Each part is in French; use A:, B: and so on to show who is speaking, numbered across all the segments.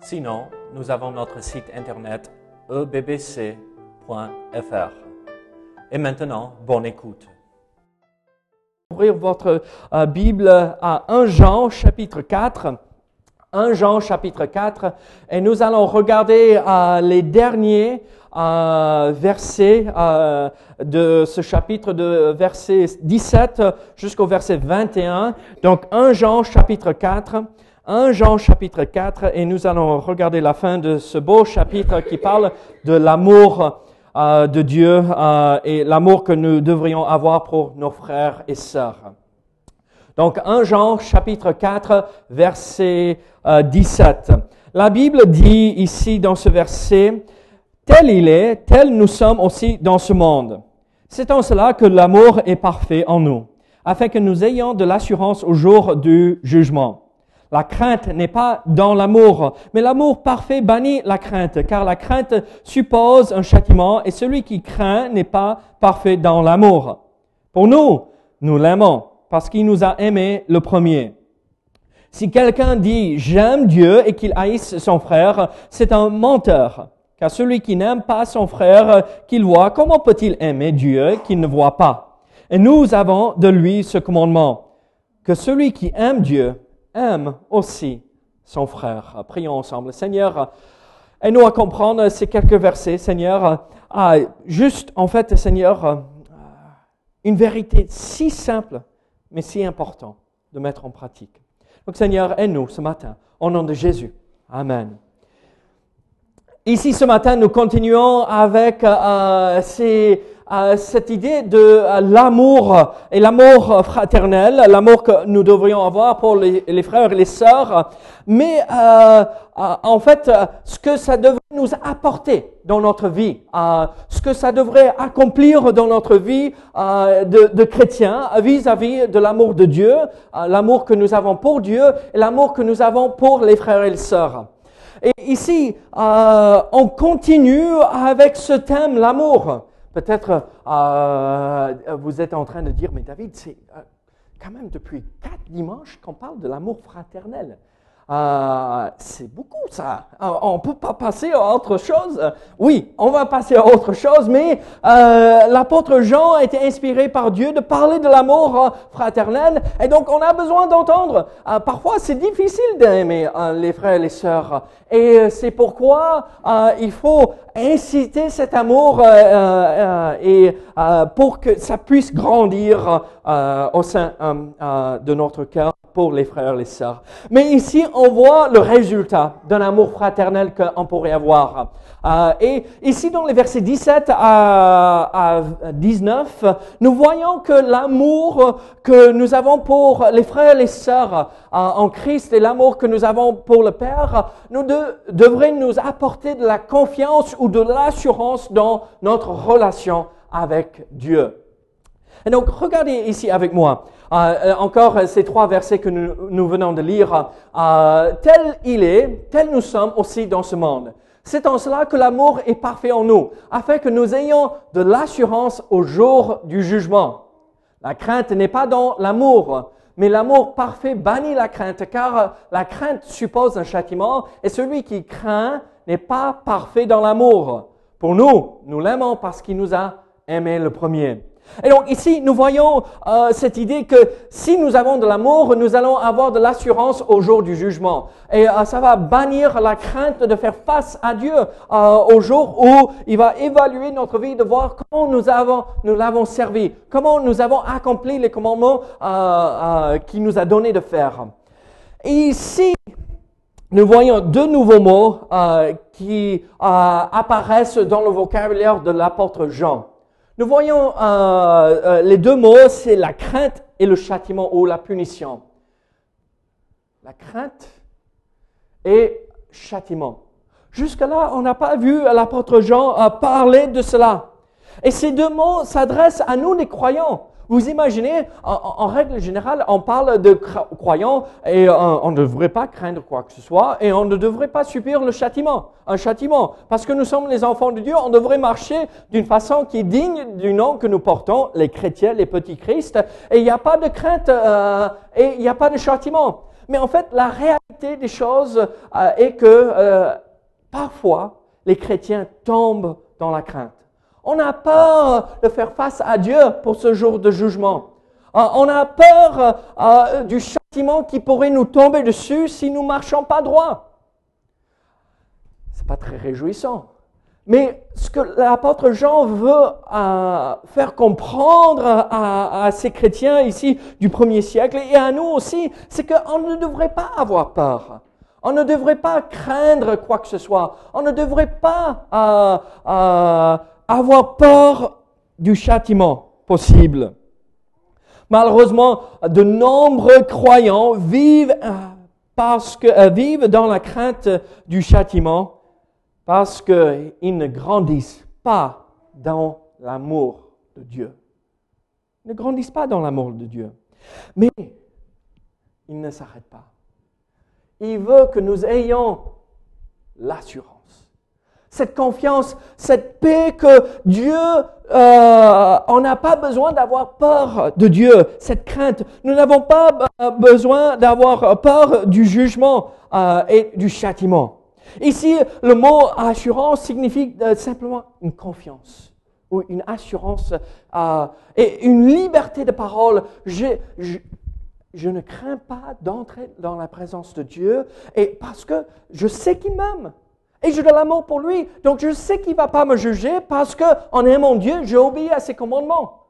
A: Sinon, nous avons notre site internet ebbc.fr. Et maintenant, bonne écoute.
B: Ouvrir votre euh, Bible à 1 Jean chapitre 4. 1 Jean chapitre 4 et nous allons regarder euh, les derniers euh, versets de ce chapitre de verset 17 jusqu'au verset 21. Donc 1 Jean chapitre 4. 1 Jean chapitre 4 et nous allons regarder la fin de ce beau chapitre qui parle de l'amour euh, de Dieu euh, et l'amour que nous devrions avoir pour nos frères et sœurs. Donc 1 Jean chapitre 4 verset euh, 17. La Bible dit ici dans ce verset, tel il est, tel nous sommes aussi dans ce monde. C'est en cela que l'amour est parfait en nous, afin que nous ayons de l'assurance au jour du jugement. La crainte n'est pas dans l'amour, mais l'amour parfait bannit la crainte, car la crainte suppose un châtiment, et celui qui craint n'est pas parfait dans l'amour. Pour nous, nous l'aimons, parce qu'il nous a aimés le premier. Si quelqu'un dit j'aime Dieu et qu'il haïsse son frère, c'est un menteur. Car celui qui n'aime pas son frère qu'il voit, comment peut-il aimer Dieu qu'il ne voit pas? Et nous avons de lui ce commandement, que celui qui aime Dieu aime aussi son frère. Prions ensemble. Seigneur, aide-nous à comprendre ces quelques versets, Seigneur. Ah, juste, en fait, Seigneur, une vérité si simple, mais si importante de mettre en pratique. Donc, Seigneur, aide-nous ce matin, au nom de Jésus. Amen. Ici, ce matin, nous continuons avec euh, ces, cette idée de euh, l'amour et l'amour fraternel, l'amour que nous devrions avoir pour les, frères et les sœurs, mais euh, en fait, ce que ça devrait nous apporter dans notre vie, ce que ça devrait accomplir dans notre vie de, de chrétiens vis-à-vis de l'amour de Dieu, l'amour que nous avons pour Dieu et l'amour que nous avons pour les frères et les sœurs. Et ici, euh, on continue avec ce thème, l'amour. Peut-être euh, vous êtes en train de dire, mais David, c'est euh, quand même depuis quatre dimanches qu'on parle de l'amour fraternel. Euh, c'est beaucoup ça. On ne peut pas passer à autre chose. Oui, on va passer à autre chose, mais euh, l'apôtre Jean a été inspiré par Dieu de parler de l'amour fraternel, et donc on a besoin d'entendre. Euh, parfois, c'est difficile d'aimer les frères et les sœurs, et c'est pourquoi il faut inciter cet amour et pour que ça puisse grandir au sein de notre cœur pour les frères et les sœurs. Mais ici, voit le résultat d'un amour fraternel qu'on pourrait avoir. Euh, et ici, dans les versets 17 à, à 19, nous voyons que l'amour que nous avons pour les frères et les sœurs euh, en Christ et l'amour que nous avons pour le Père nous de, devrait nous apporter de la confiance ou de l'assurance dans notre relation avec Dieu. Et donc, regardez ici avec moi. Euh, encore ces trois versets que nous, venons de lire. Euh, tel il est, tel nous sommes aussi dans ce monde. C'est en cela que l'amour est parfait en nous, afin que nous ayons de l'assurance au jour du jugement. La crainte n'est pas dans l'amour, mais l'amour parfait bannit la crainte, car la crainte suppose un châtiment, et celui qui craint n'est pas parfait dans l'amour. Pour nous, nous l'aimons parce qu'il nous a aimés le premier. Et donc ici, nous voyons euh, cette idée que si nous avons de l'amour, nous allons avoir de l'assurance au jour du jugement. Et euh, ça va bannir la crainte de faire face à Dieu euh, au jour où il va évaluer notre vie, de voir comment nous avons nous l'avons servi, comment nous avons accompli les commandements qu'il nous a donné de faire. Et ici, nous voyons deux nouveaux mots qui apparaissent dans le vocabulaire de l'apôtre Jean. Nous voyons euh, euh, les deux mots, c'est la crainte et le châtiment ou la punition. La crainte et châtiment. Jusque-là, on n'a pas vu l'apôtre Jean parler de cela. Et ces deux mots s'adressent à nous les croyants. Vous imaginez, en, règle générale, on parle de croyants et euh, on, ne devrait pas craindre quoi que ce soit et on ne devrait pas subir le châtiment, un châtiment. Parce que nous sommes les enfants de Dieu, on devrait marcher d'une façon qui est digne du nom que nous portons, les chrétiens, les petits Christ. Et il n'y a pas de crainte euh, et il n'y a pas de châtiment. Mais en fait, la réalité des choses euh, est que parfois, les chrétiens tombent dans la crainte. On a peur de faire face à Dieu pour ce jour de jugement. Euh, on a peur euh, du châtiment qui pourrait nous tomber dessus si nous marchons pas droit. C'est pas très réjouissant. Mais ce que l'apôtre Jean veut euh, faire comprendre à, à, ces chrétiens ici du premier siècle et à nous aussi, c'est qu'on ne devrait pas avoir peur. On ne devrait pas craindre quoi que ce soit. On ne devrait pas avoir peur du châtiment possible. Malheureusement, de nombreux croyants vivent, euh, euh, dans la crainte du châtiment parce qu'ils ne grandissent pas dans l'amour de Dieu. Ils ne grandissent pas dans l'amour de Dieu. Mais il ne s'arrête pas. Il veut que nous ayons l'assurance cette confiance, cette paix que Dieu, euh, on n'a pas besoin d'avoir peur de Dieu, cette crainte. Nous n'avons pas euh, besoin d'avoir peur du jugement euh, et du châtiment. Ici, le mot assurance signifie simplement une confiance ou une assurance et une liberté de parole. Je, je ne crains pas d'entrer dans la présence de Dieu et parce que je sais qu'il m'aime. Et j'ai de l'amour pour lui. Donc je sais qu'il ne va pas me juger parce qu'en aimant Dieu, j'ai obéi à ses commandements.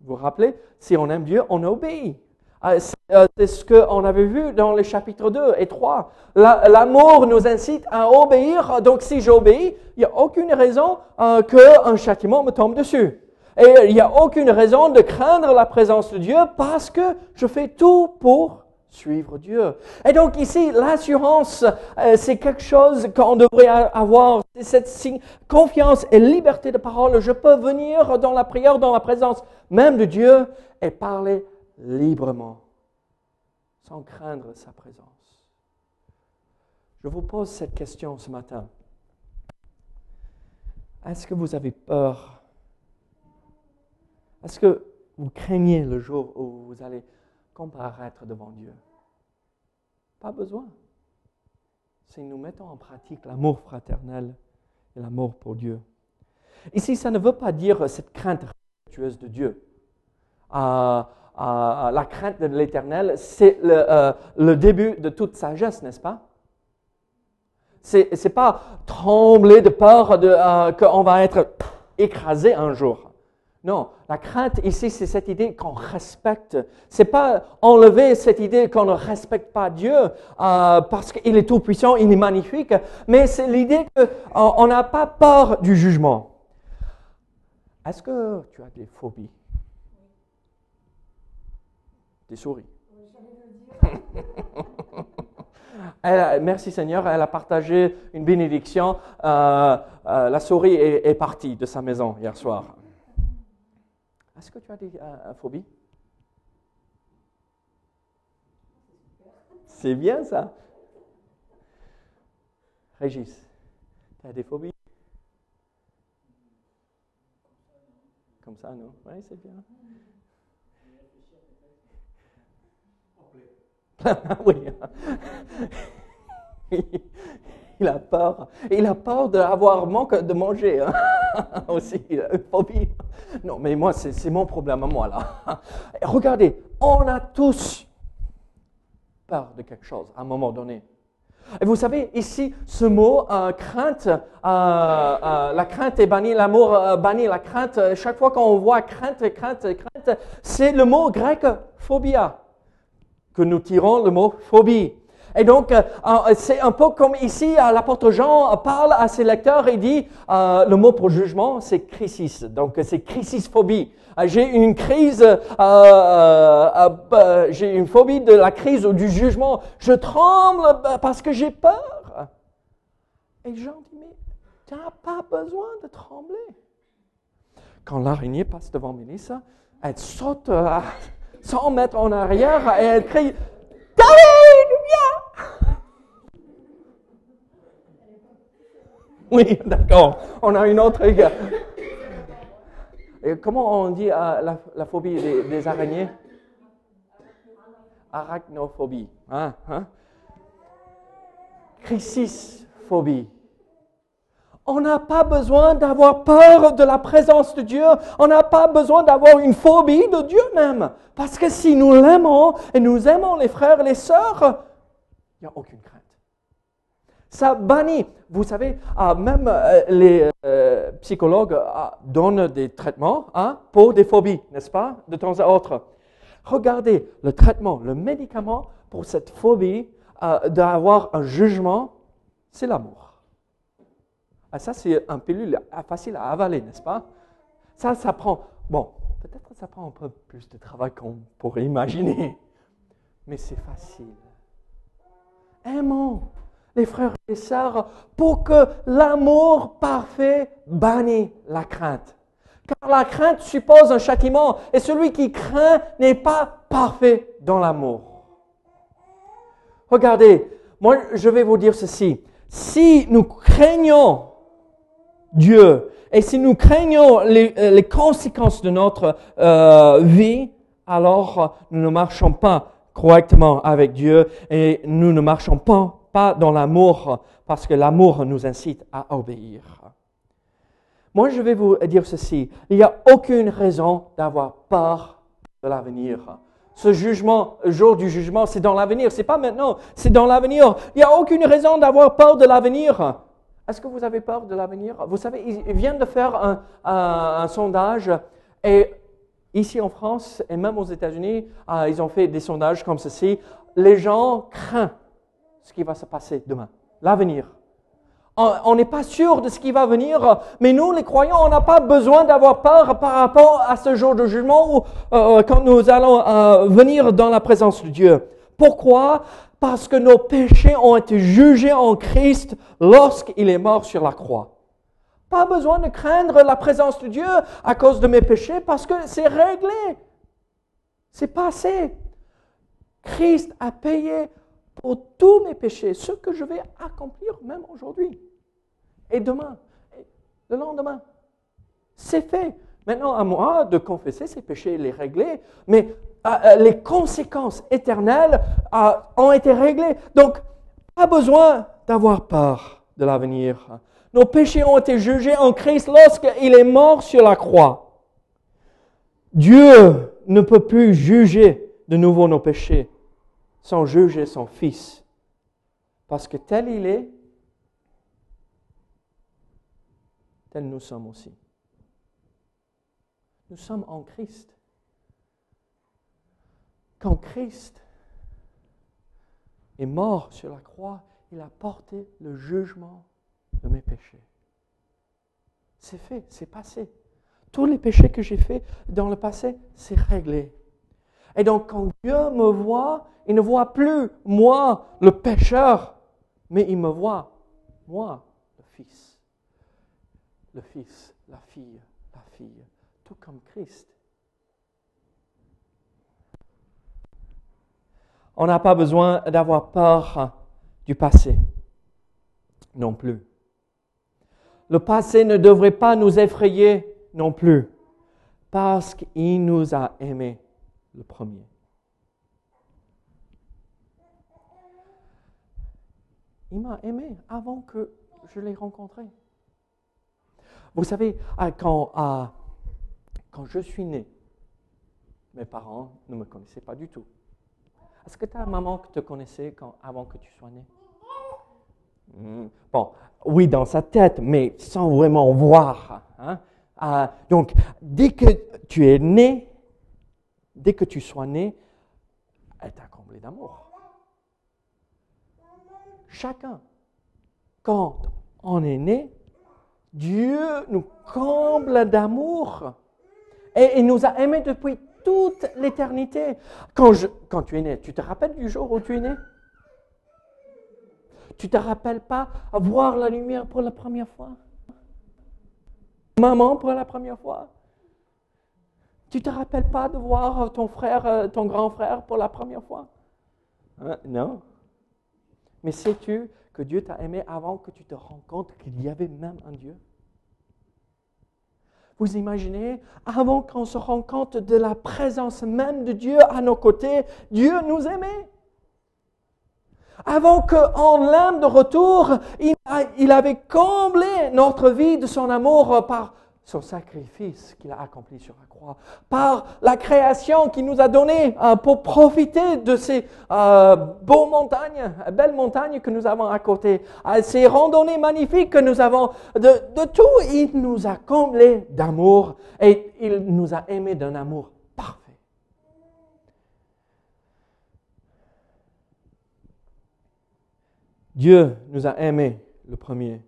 B: Vous vous rappelez, si on aime Dieu, on obéit. Ah, euh, c'est ce qu'on avait vu dans les chapitres 2 et 3. L'amour nous incite à obéir. Donc si j'obéis, il n'y a aucune raison euh, qu'un châtiment me tombe dessus. Et il n'y a aucune raison de craindre la présence de Dieu parce que je fais tout pour suivre Dieu. Et donc ici, l'assurance, euh, c'est quelque chose qu'on devrait avoir, cette confiance et liberté de parole. Je peux venir dans la prière, dans la présence même de Dieu et parler librement, sans craindre sa présence. Je vous pose cette question ce matin. Est-ce que vous avez peur? Est-ce que vous craignez le jour où vous allez comparaître devant Dieu? Pas besoin. Si nous mettons en pratique l'amour fraternel et l'amour pour Dieu. Ici, ça ne veut pas dire cette crainte respectueuse de Dieu. Euh, euh, la crainte de l'éternel, c'est le, euh, le, début de toute sagesse, n'est-ce pas? C'est n'est pas trembler de peur de, qu'on va être écrasé un jour. Non, la crainte ici, c'est cette idée qu'on respecte. C'est pas enlever cette idée qu'on ne respecte pas Dieu euh, parce qu'il est tout puissant, il est magnifique, mais c'est l'idée qu'on n'a pas peur du jugement. Est-ce que tu as des phobies? Des souris? merci Seigneur, elle a partagé une bénédiction. Euh, euh, la souris est partie de sa maison hier soir. Est-ce que tu as des euh, phobies C'est bien ça. Régis, tu as des phobies? Comme ça, non? Oui, c'est bien. oui. il a peur. Il a peur d'avoir manque de manger hein. aussi. Il a une phobie. Non, mais moi, c'est mon problème à moi là. Regardez, on a tous peur de quelque chose à un moment donné. Et vous savez, ici, ce mot euh, crainte, euh, euh, la crainte est bannie, l'amour banni, la crainte, chaque fois qu'on voit crainte, crainte, crainte, c'est le mot grec phobia, que nous tirons le mot phobie. Et donc, euh, euh, c'est un peu comme ici, euh, l'apôtre Jean parle à ses lecteurs et dit, le mot pour jugement, c'est crisis. Donc, c'est crisisphobie. J'ai une crise, j'ai une phobie de la crise ou du jugement. Je tremble parce que j'ai peur. Et Jean dit, mais tu n'as pas besoin de trembler. Quand l'araignée passe devant Mélissa, elle saute à 100 mètres en arrière et elle crie, David, viens Oui, d'accord. On a une autre. Et comment on dit euh, la, phobie des, araignées? Arachnophobie. Hein, hein? Chrysisphobie. On n'a pas besoin d'avoir peur de la présence de Dieu. On n'a pas besoin d'avoir une phobie de Dieu même. Parce que si nous l'aimons et nous aimons les frères et les sœurs, il n'y a aucune crainte. Ça bannit. Vous savez, ah, même euh, les euh, psychologues ah, donnent des traitements hein, pour des phobies, n'est-ce pas, de temps à autre. Regardez le traitement, le médicament pour cette phobie euh, d'avoir un jugement, c'est l'amour. Ça, c'est un pilule facile à avaler, n'est-ce pas? Ça, ça prend, bon, peut-être ça prend un peu plus de travail qu'on pourrait imaginer, mais c'est facile. Aimons les frères et sœurs pour que l'amour parfait bannisse la crainte. Car la crainte suppose un châtiment et celui qui craint n'est pas parfait dans l'amour. Regardez, moi je vais vous dire ceci. Si nous craignons Dieu. Et si nous craignons les, euh, conséquences de notre euh, vie, alors nous ne marchons pas correctement avec Dieu et nous ne marchons pas, pas dans l'amour parce que l'amour nous incite à obéir. Moi, je vais vous dire ceci. Il n'y a aucune raison d'avoir peur de l'avenir. Ce jugement, le jour du jugement, c'est dans l'avenir. C'est pas maintenant, c'est dans l'avenir. Il n'y a aucune raison d'avoir peur de l'avenir. Est-ce que vous avez peur de l'avenir? Vous savez, ils viennent de faire un, sondage et ici en France et même aux États-Unis, euh, ils ont fait des sondages comme ceci. Les gens craignent ce qui va se passer demain, l'avenir. On n'est pas sûr de ce qui va venir, mais nous, les croyants, on n'a pas besoin d'avoir peur par rapport à ce jour de jugement où, euh, quand nous allons euh, venir dans la présence de Dieu. Pourquoi? Parce que nos péchés ont été jugés en Christ lorsqu'il est mort sur la croix. Pas besoin de craindre la présence de Dieu à cause de mes péchés parce que c'est réglé. C'est passé. Christ a payé pour tous mes péchés, ce que je vais accomplir même aujourd'hui. Et demain, et le lendemain. C'est fait. Maintenant, à moi de confesser ces péchés et les régler, mais ah, euh, les conséquences éternelles ah, ont été réglées. Donc, pas besoin d'avoir peur de l'avenir. Nos péchés ont été jugés en Christ lorsqu'il est mort sur la croix. Dieu ne peut plus juger de nouveau nos péchés sans juger son Fils. Parce que tel il est, tel nous sommes aussi. Nous sommes en Christ. Quand Christ est mort sur la croix, il a porté le jugement de mes péchés. C'est fait, c'est passé. Tous les péchés que j'ai faits dans le passé, c'est réglé. Et donc quand Dieu me voit, il ne voit plus moi, le pécheur, mais il me voit, moi, le Fils. Le Fils, la fille, la fille, tout comme Christ. On n'a pas besoin d'avoir peur du passé non plus. Le passé ne devrait pas nous effrayer non plus parce qu'il nous a aimés le premier. Il m'a aimé avant que je l'ai rencontré. Vous savez, quand, quand je suis né, mes parents ne me connaissaient pas du tout. Est-ce que ta maman te connaissait avant que tu sois né? Hmm. Bon, oui, dans sa tête, mais sans vraiment voir. Hein? Ah, donc, dès que tu es né, dès que tu sois né, elle t'a comblé d'amour. Chacun, quand on est né, Dieu nous comble d'amour. Et il nous a aimés depuis toute l'éternité. Quand, tu es né, tu te rappelles du jour où tu es né? Tu te rappelles pas voir la lumière pour la première fois? Maman pour la première fois? Tu te rappelles pas de voir ton frère, euh, ton grand frère pour la première fois? Hein? Non. Mais sais-tu que Dieu t'a aimé avant que tu te rends compte qu'il y avait même un Dieu? Vous imaginez, avant qu'on se rende compte de la présence même de Dieu à nos côtés, Dieu nous aimait. Avant qu'en l'aime de retour, il, avait comblé notre vie de son amour par son sacrifice qu'il a accompli sur la croix, par la création qu'il nous a donnée euh, pour profiter de ces euh, beaux montagnes, belles montagnes que nous avons à côté, ces randonnées magnifiques que nous avons, de, de tout, il nous a comblé d'amour et il nous a aimés d'un amour parfait. Dieu nous a aimés le premier.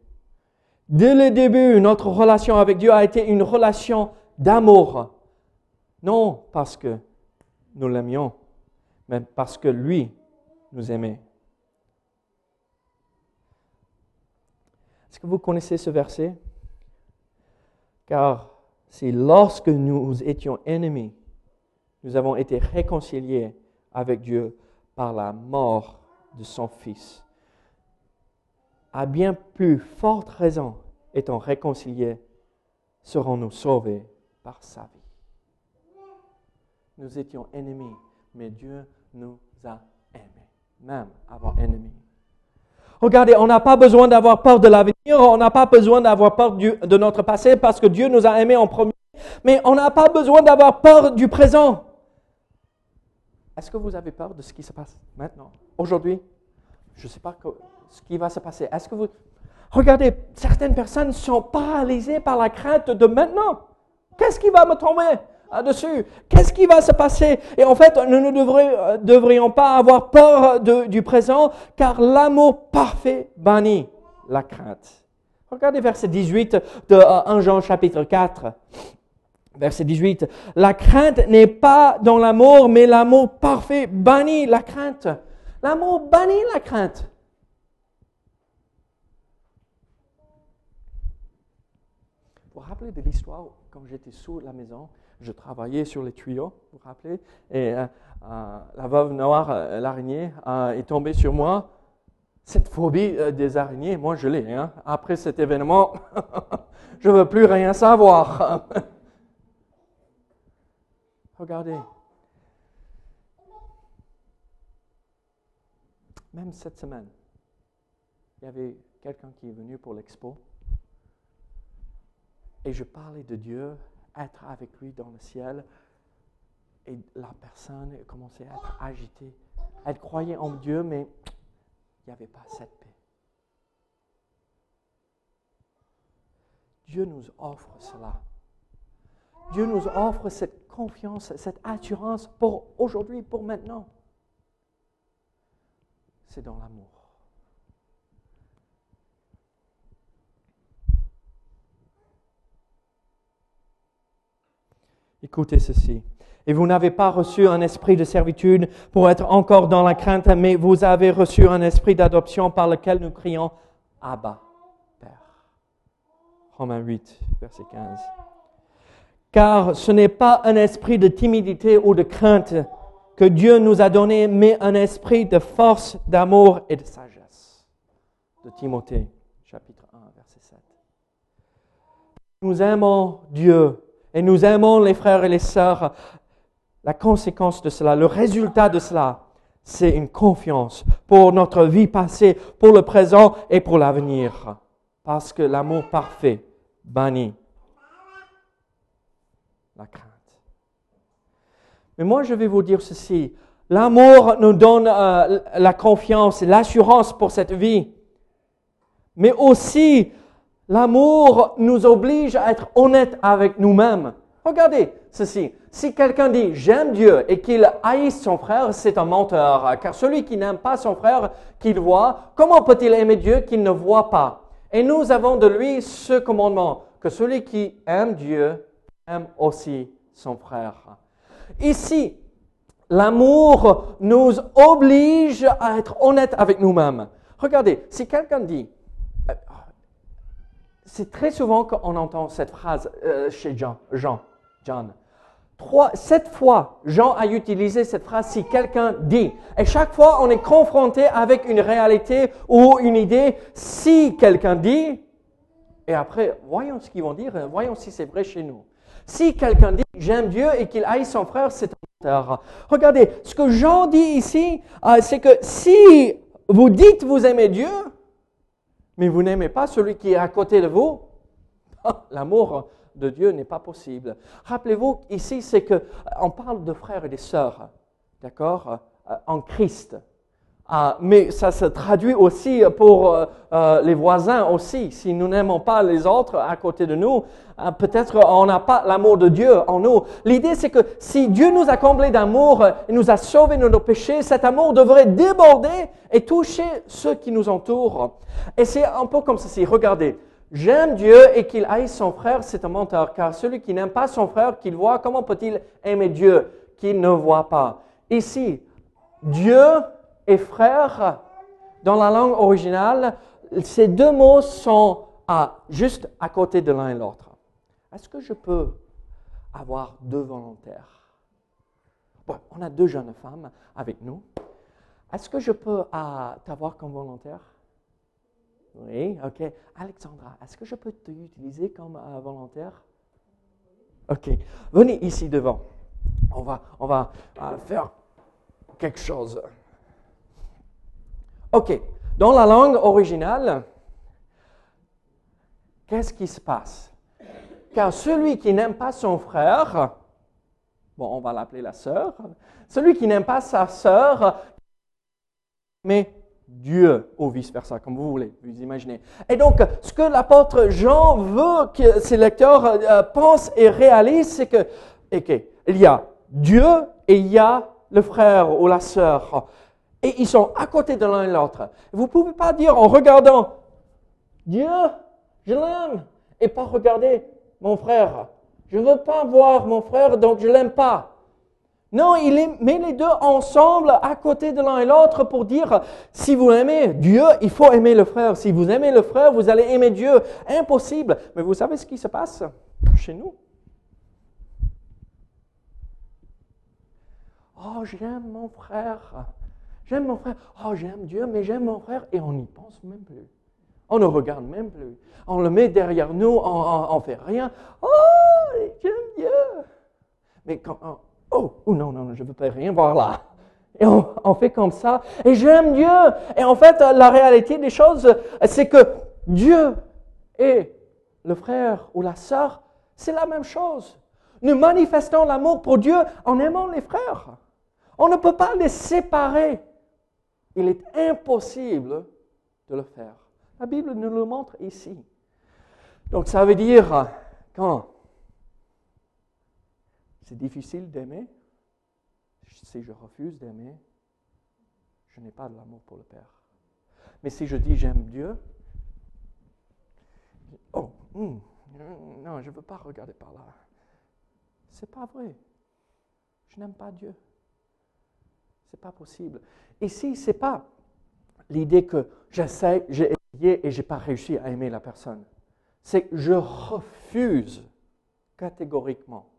B: Dès le début, notre relation avec Dieu a été une relation d'amour. Non parce que nous l'aimions, mais parce que lui nous aimait. Est-ce que vous connaissez ce verset? Car c'est lorsque nous étions ennemis, nous avons été réconciliés avec Dieu par la mort de son Fils à bien plus forte raison, étant réconciliés, serons-nous sauvés par sa vie. Nous étions ennemis, mais Dieu nous a aimés, même avant ennemis. Regardez, on n'a pas besoin d'avoir peur de l'avenir, on n'a pas besoin d'avoir peur de notre passé parce que Dieu nous a aimés en premier, mais on n'a pas besoin d'avoir peur du présent. Est-ce que vous avez peur de ce qui se passe maintenant, aujourd'hui? Je ne sais pas ce qui va se passer. Est-ce que vous... Regardez, certaines personnes sont paralysées par la crainte de maintenant. Qu'est-ce qui va me tomber dessus Qu'est-ce qui va se passer? Et en fait, nous ne euh, devrions pas avoir peur du présent, car l'amour parfait bannit la crainte. Regardez verset 18 de 1 euh, Jean chapitre 4. Verset 18. La crainte n'est pas dans l'amour, mais l'amour parfait bannit la crainte. L'amour bannit la crainte. Rappelez de l'histoire quand j'étais sous la maison, je travaillais sur les tuyaux, vous vous rappelez Et euh, euh, la veuve noire, euh, l'araignée, est tombée sur moi. Cette phobie des araignées, moi je l'ai. Hein. Après cet événement, je ne veux plus rien savoir. Regardez. Même cette semaine, il y avait quelqu'un qui est venu pour l'expo et je parlais de Dieu, être avec lui dans le ciel. Et la personne commençait à être agitée. Elle croyait en Dieu, mais il n'y avait pas cette paix. Dieu nous offre cela. Dieu nous offre cette confiance, cette assurance pour aujourd'hui, pour maintenant. C'est dans l'amour. Écoutez ceci. Et vous n'avez pas reçu un esprit de servitude pour être encore dans la crainte, mais vous avez reçu un esprit d'adoption par lequel nous crions Abba, Père. Romains 8, verset 15. Car ce n'est pas un esprit de timidité ou de crainte que Dieu nous a donné, mais un esprit de force, d'amour et de sagesse. De Timothée, chapitre 1, verset 7. Nous aimons Dieu et nous aimons les frères et les sœurs, la conséquence de cela, le résultat de cela, c'est une confiance pour notre vie passée, pour le présent et pour l'avenir. Parce que l'amour parfait bannit la crainte. Mais moi, je vais vous dire ceci. L'amour nous donne euh, la confiance, l'assurance pour cette vie. Mais aussi, L'amour nous oblige à être honnête avec nous-mêmes. Regardez ceci. Si quelqu'un dit j'aime Dieu et qu'il haïsse son frère, c'est un menteur. Car celui qui n'aime pas son frère qu'il voit, comment peut-il aimer Dieu qu'il ne voit pas? Et nous avons de lui ce commandement, que celui qui aime Dieu aime aussi son frère. Ici, l'amour nous oblige à être honnête avec nous-mêmes. Regardez, si quelqu'un dit, c'est très souvent qu'on entend cette phrase euh, chez Jean, Jean, John. Trois, sept fois, Jean a utilisé cette phrase si quelqu'un dit. Et chaque fois, on est confronté avec une réalité ou une idée. Si quelqu'un dit, et après, voyons ce qu'ils vont dire, voyons si c'est vrai chez nous. Si quelqu'un dit j'aime Dieu et qu'il haït son frère, c'est un menteur. Regardez, ce que Jean dit ici, euh, c'est que si vous dites vous aimez Dieu, mais vous n'aimez pas celui qui est à côté de vous, l'amour de Dieu n'est pas possible. Rappelez-vous, ici, c'est que on parle de frères et de sœurs, d'accord, euh, en Christ. Ah, mais ça se traduit aussi pour euh, euh, les voisins aussi. Si nous n'aimons pas les autres à côté de nous, euh, peut-être on n'a pas l'amour de Dieu en nous. L'idée, c'est que si Dieu nous a comblés d'amour et nous a sauvés de nos péchés, cet amour devrait déborder et toucher ceux qui nous entourent. Et c'est un peu comme ceci. Regardez, j'aime Dieu et qu'il haït son frère, c'est un menteur. Car celui qui n'aime pas son frère qu'il voit, comment peut-il aimer Dieu qu'il ne voit pas? Ici, Dieu et frère, dans la langue originale, ces deux mots sont juste à côté de l'un et l'autre. Est-ce que je peux avoir deux volontaires? Bon, On a deux jeunes femmes avec nous. Est-ce que je peux euh, t'avoir comme volontaire? Oui, ok. Alexandra, est-ce que je peux t'utiliser comme euh, volontaire? Ok. Venez ici devant. On va, on va euh, faire quelque chose. OK. Dans la langue originale, qu'est-ce qui se passe? Car celui qui n'aime pas son frère, bon, on va l'appeler la sœur, celui qui n'aime pas sa sœur, mais Dieu, ou vice-versa, comme vous voulez, vous imaginez. Et donc, ce que l'apôtre Jean veut que ses lecteurs euh, pensent et réalisent, c'est que, OK, il y a Dieu et il y a le frère ou la sœur. Et ils sont à côté de l'un et l'autre. Vous ne pouvez pas dire en regardant Dieu, je l'aime, et pas regarder mon frère. Je ne veux pas voir mon frère, donc je ne l'aime pas. Non, il met les deux ensemble à côté de l'un et l'autre pour dire, si vous aimez Dieu, il faut aimer le frère. Si vous aimez le frère, vous allez aimer Dieu. Impossible. Mais vous savez ce qui se passe chez nous? Oh, j'aime mon frère. J'aime mon frère. Oh, j'aime Dieu, mais j'aime mon frère. Et on n'y pense même plus. On ne regarde même plus. On le met derrière nous, on ne fait rien. Oh, j'aime Dieu. Mais quand. Oh, oh, non, non, je ne veux pas rien voir là. Et on, on fait comme ça. Et j'aime Dieu. Et en fait, la réalité des choses, c'est que Dieu et le frère ou la sœur, c'est la même chose. Nous manifestons l'amour pour Dieu en aimant les frères. On ne peut pas les séparer. Il est impossible de le faire. La Bible nous le montre ici. Donc ça veut dire, quand c'est difficile d'aimer, si je refuse d'aimer, je n'ai pas de l'amour pour le Père. Mais si je dis j'aime Dieu, oh, hmm, non, je ne veux pas regarder par là. C'est pas vrai. Je n'aime pas Dieu. C'est pas possible. Ici, c'est pas l'idée que j'essaie, j'ai essayé et j'ai pas réussi à aimer la personne. C'est que je refuse catégoriquement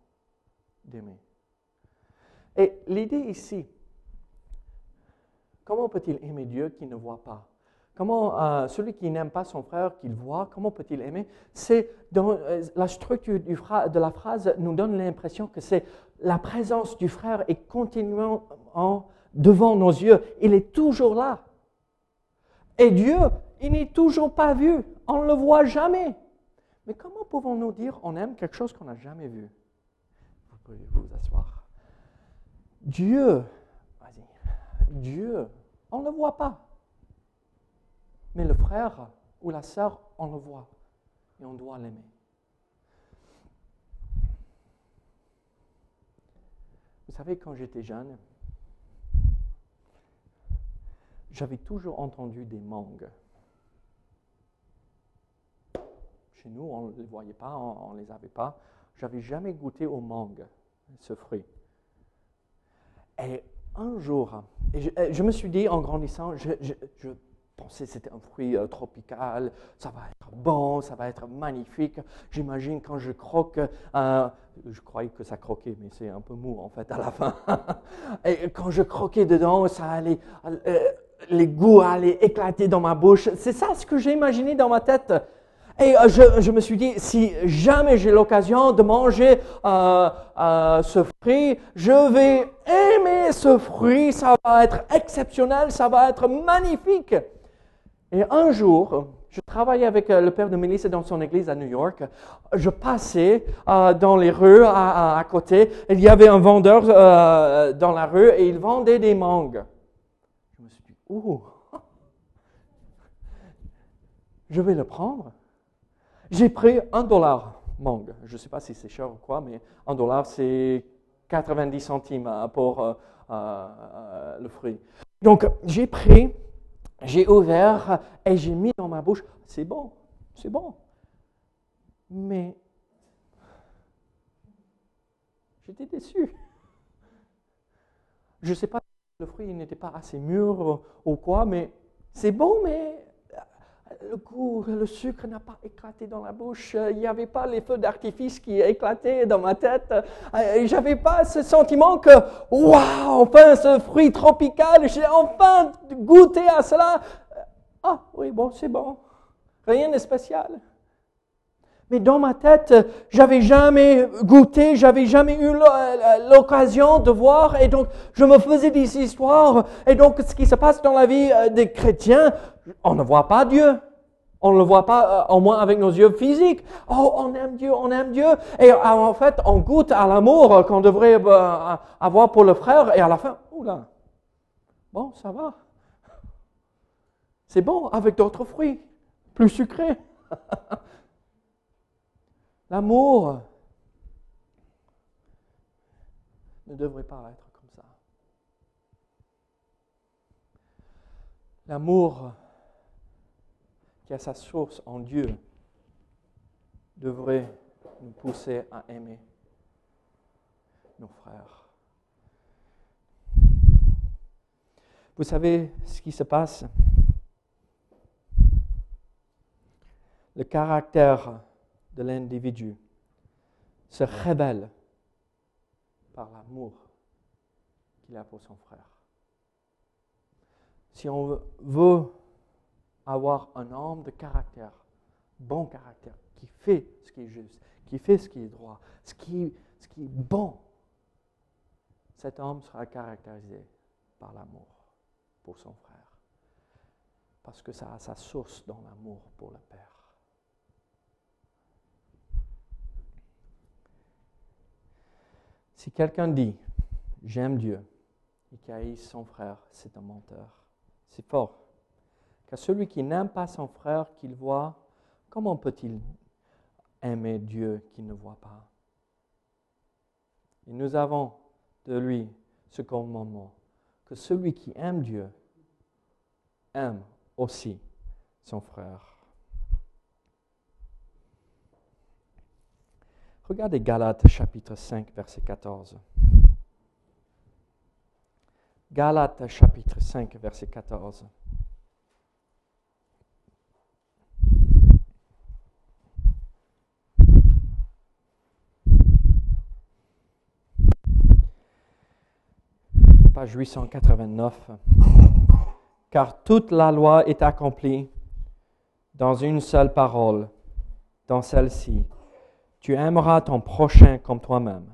B: d'aimer. Et l'idée ici, comment peut-il aimer Dieu qui ne voit pas? Comment euh, celui qui n'aime pas son frère qu'il voit, comment peut-il aimer? C'est euh, la structure de la phrase nous donne l'impression que c'est la présence du frère est continuellement devant nos yeux. Il est toujours là. Et Dieu, il n'est toujours pas vu. On ne le voit jamais. Mais comment pouvons-nous dire on aime quelque chose qu'on n'a jamais vu? Vous pouvez vous asseoir. Dieu, vas-y, Dieu, on ne le voit pas. Mais le frère ou la sœur, on le voit. Et on doit l'aimer. Vous savez, quand j'étais jeune, j'avais toujours entendu des mangues. Chez nous, on ne les voyait pas, on ne les avait pas. J'avais jamais goûté aux mangues, ce fruit. Et un jour, je, me suis dit en grandissant, je, pensais que c'était un fruit euh, tropical, ça va être bon, ça va être magnifique. J'imagine quand je croque, euh, je croyais que ça croquait, mais c'est un peu mou en fait à la fin. Et quand je croquais dedans, ça allait, euh, les goûts allaient éclater dans ma bouche. C'est ça ce que j'ai imaginé dans ma tête. Et je, me suis dit, si jamais j'ai l'occasion de manger ce fruit, je vais aimer ce fruit, ça va être exceptionnel, ça va être magnifique. Et un jour, je travaillais avec euh, le père de Mélisse dans son église à New York. Je passais euh, dans les rues à, côté. Il y avait un vendeur euh, dans la rue et il vendait des mangues. Je me suis dit, oh, je vais le prendre. J'ai pris un dollar mangue. Je ne sais pas si c'est cher ou quoi, mais un dollar, c'est 90 centimes pour le fruit. Donc, j'ai pris j'ai ouvert et j'ai mis dans ma bouche, c'est bon, c'est bon. Mais j'étais déçu. Je ne sais pas le fruit n'était pas assez mûr ou quoi, mais c'est bon, mais le goût, le sucre n'a pas éclaté dans la bouche. Il n'y avait pas les feux d'artifice qui éclataient dans ma tête. J'avais pas ce sentiment que, waouh, enfin ce fruit tropical, j'ai enfin goûté à cela. Ah oui, bon, c'est bon. Rien de spécial. Mais dans ma tête, j'avais jamais goûté, j'avais jamais eu l'occasion de voir, et donc je me faisais des histoires. Et donc, ce qui se passe dans la vie euh, des chrétiens, on ne voit pas Dieu. On ne le voit pas, euh, au moins avec nos yeux physiques. Oh, on aime Dieu, on aime Dieu. Et euh, en fait, on goûte à l'amour qu'on devrait avoir pour le frère. Et à la fin, oula, bon, ça va. C'est bon avec d'autres fruits, plus sucrés. L'amour ne devrait pas être comme ça. L'amour qui a sa source en Dieu devrait nous pousser à aimer nos frères. Vous savez ce qui se passe? Le caractère l'individu se révèle par l'amour qu'il a pour son frère. Si on veut avoir un homme de caractère, bon caractère, qui fait ce qui est juste, qui fait ce qui est droit, ce qui est bon, cet homme sera caractérisé par l'amour pour son frère. Parce que ça a sa source dans l'amour pour le Père. Si quelqu'un dit j'aime Dieu et qui haït son frère, c'est un menteur. C'est fort. Car celui qui n'aime pas son frère qu'il voit, comment peut-il aimer Dieu qu'il ne voit pas? Et nous avons de lui ce commandement, que celui qui aime Dieu aime aussi son frère. Regardez Galates chapitre 5, verset 14. Galates chapitre 5, verset 14. page 889. Car toute la loi est accomplie dans une seule parole, dans celle-ci. Tu aimeras ton prochain comme toi-même.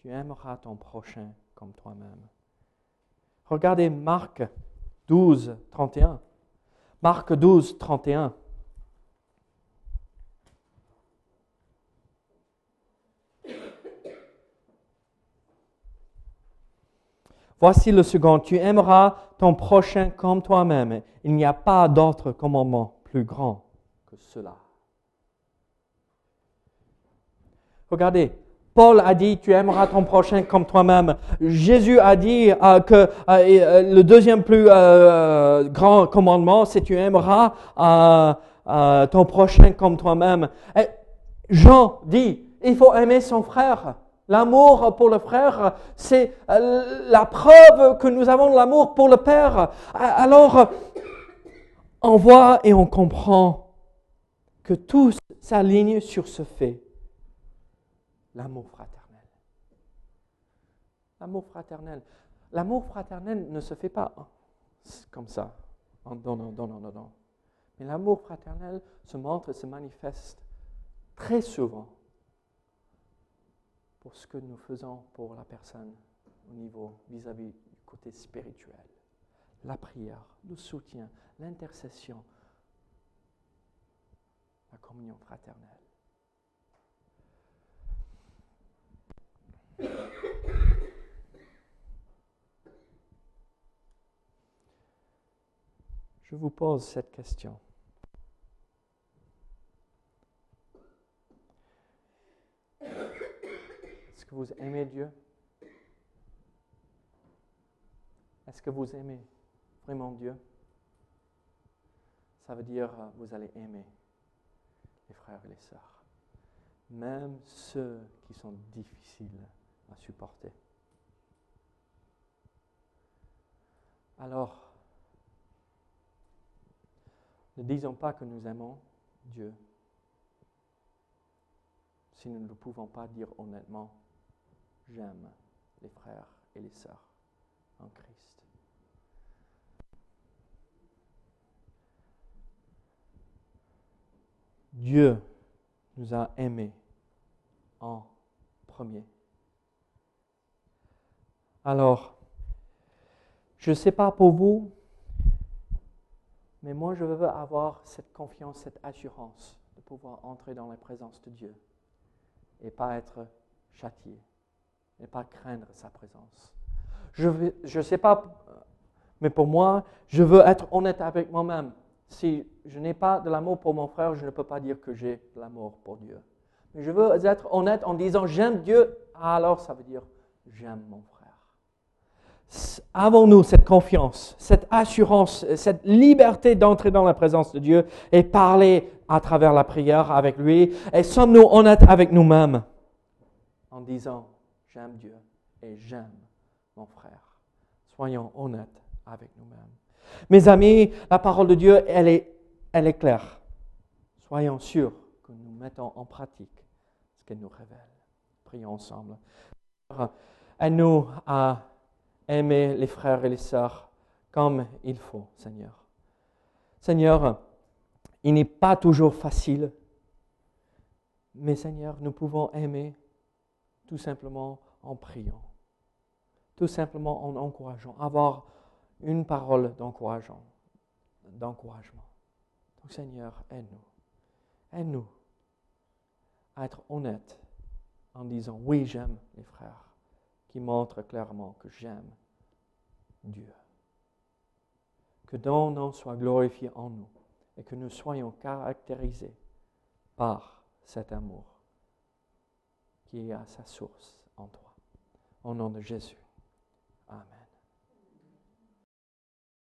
B: Tu aimeras ton prochain comme toi-même. Regardez Marc 12, 31. Marc 12, 31. Voici le second, tu aimeras ton prochain comme toi-même. Il n'y a pas d'autre commandement plus grand que cela. Regardez, Paul a dit, tu aimeras ton prochain comme toi-même. Jésus a dit euh, que euh, euh, le deuxième plus grand commandement, c'est tu aimeras ton prochain comme toi-même. Jean dit, il faut aimer son frère. L'amour pour le frère, c'est euh, la preuve que nous avons de l'amour pour le Père. Alors, on voit et on comprend que tout s'aligne sur ce fait, l'amour fraternel. L'amour fraternel. L'amour fraternel ne se fait pas comme ça, en donnant, donnant, donnant. Mais l'amour fraternel se montre et se manifeste très souvent pour ce que nous faisons pour la personne au niveau vis-à-vis du côté spirituel. La prière, le soutien, l'intercession, la communion fraternelle. Je vous pose cette question. Que vous aimez Dieu? Est-ce que vous aimez vraiment Dieu? Ça veut dire euh, vous allez aimer les frères et les sœurs, même ceux qui sont difficiles à supporter. Alors, ne disons pas que nous aimons Dieu si nous ne pouvons pas dire honnêtement, j'aime les frères et les sœurs en Christ. Dieu nous a aimés en premier. Alors, je ne sais pas pour vous, mais moi, je veux avoir cette confiance, cette assurance de pouvoir entrer dans la présence de Dieu et pas être châtié et pas craindre sa présence. Je ne sais pas, mais pour moi, je veux être honnête avec moi-même. Si je n'ai pas de l'amour pour mon frère, je ne peux pas dire que j'ai de l'amour pour Dieu. Mais je veux être honnête en disant j'aime Dieu, alors ça veut dire j'aime mon frère avons-nous cette confiance, cette assurance, cette liberté d'entrer dans la présence de Dieu et parler à travers la prière avec lui? Et sommes-nous honnêtes avec nous-mêmes en disant, j'aime Dieu et j'aime mon frère Soyons honnêtes avec nous-mêmes. Mes amis, la parole de Dieu, elle est, elle est claire. Soyons sûrs que nous mettons en pratique ce qu'elle nous révèle. Prions ensemble. Elle nous a aimer les frères et les sœurs comme il faut, Seigneur. Seigneur, il n'est pas toujours facile, mais Seigneur, nous pouvons aimer tout simplement en priant, tout simplement en encourageant, avoir une parole d'encouragement. d'encouragement. Donc Seigneur, aide-nous. Aide-nous à être honnêtes en disant oui, j'aime les frères qui montre clairement que j'aime Dieu. Que ton nom soit glorifié en nous et que nous soyons caractérisés par cet amour qui est à sa source en toi. Au nom de Jésus. Amen.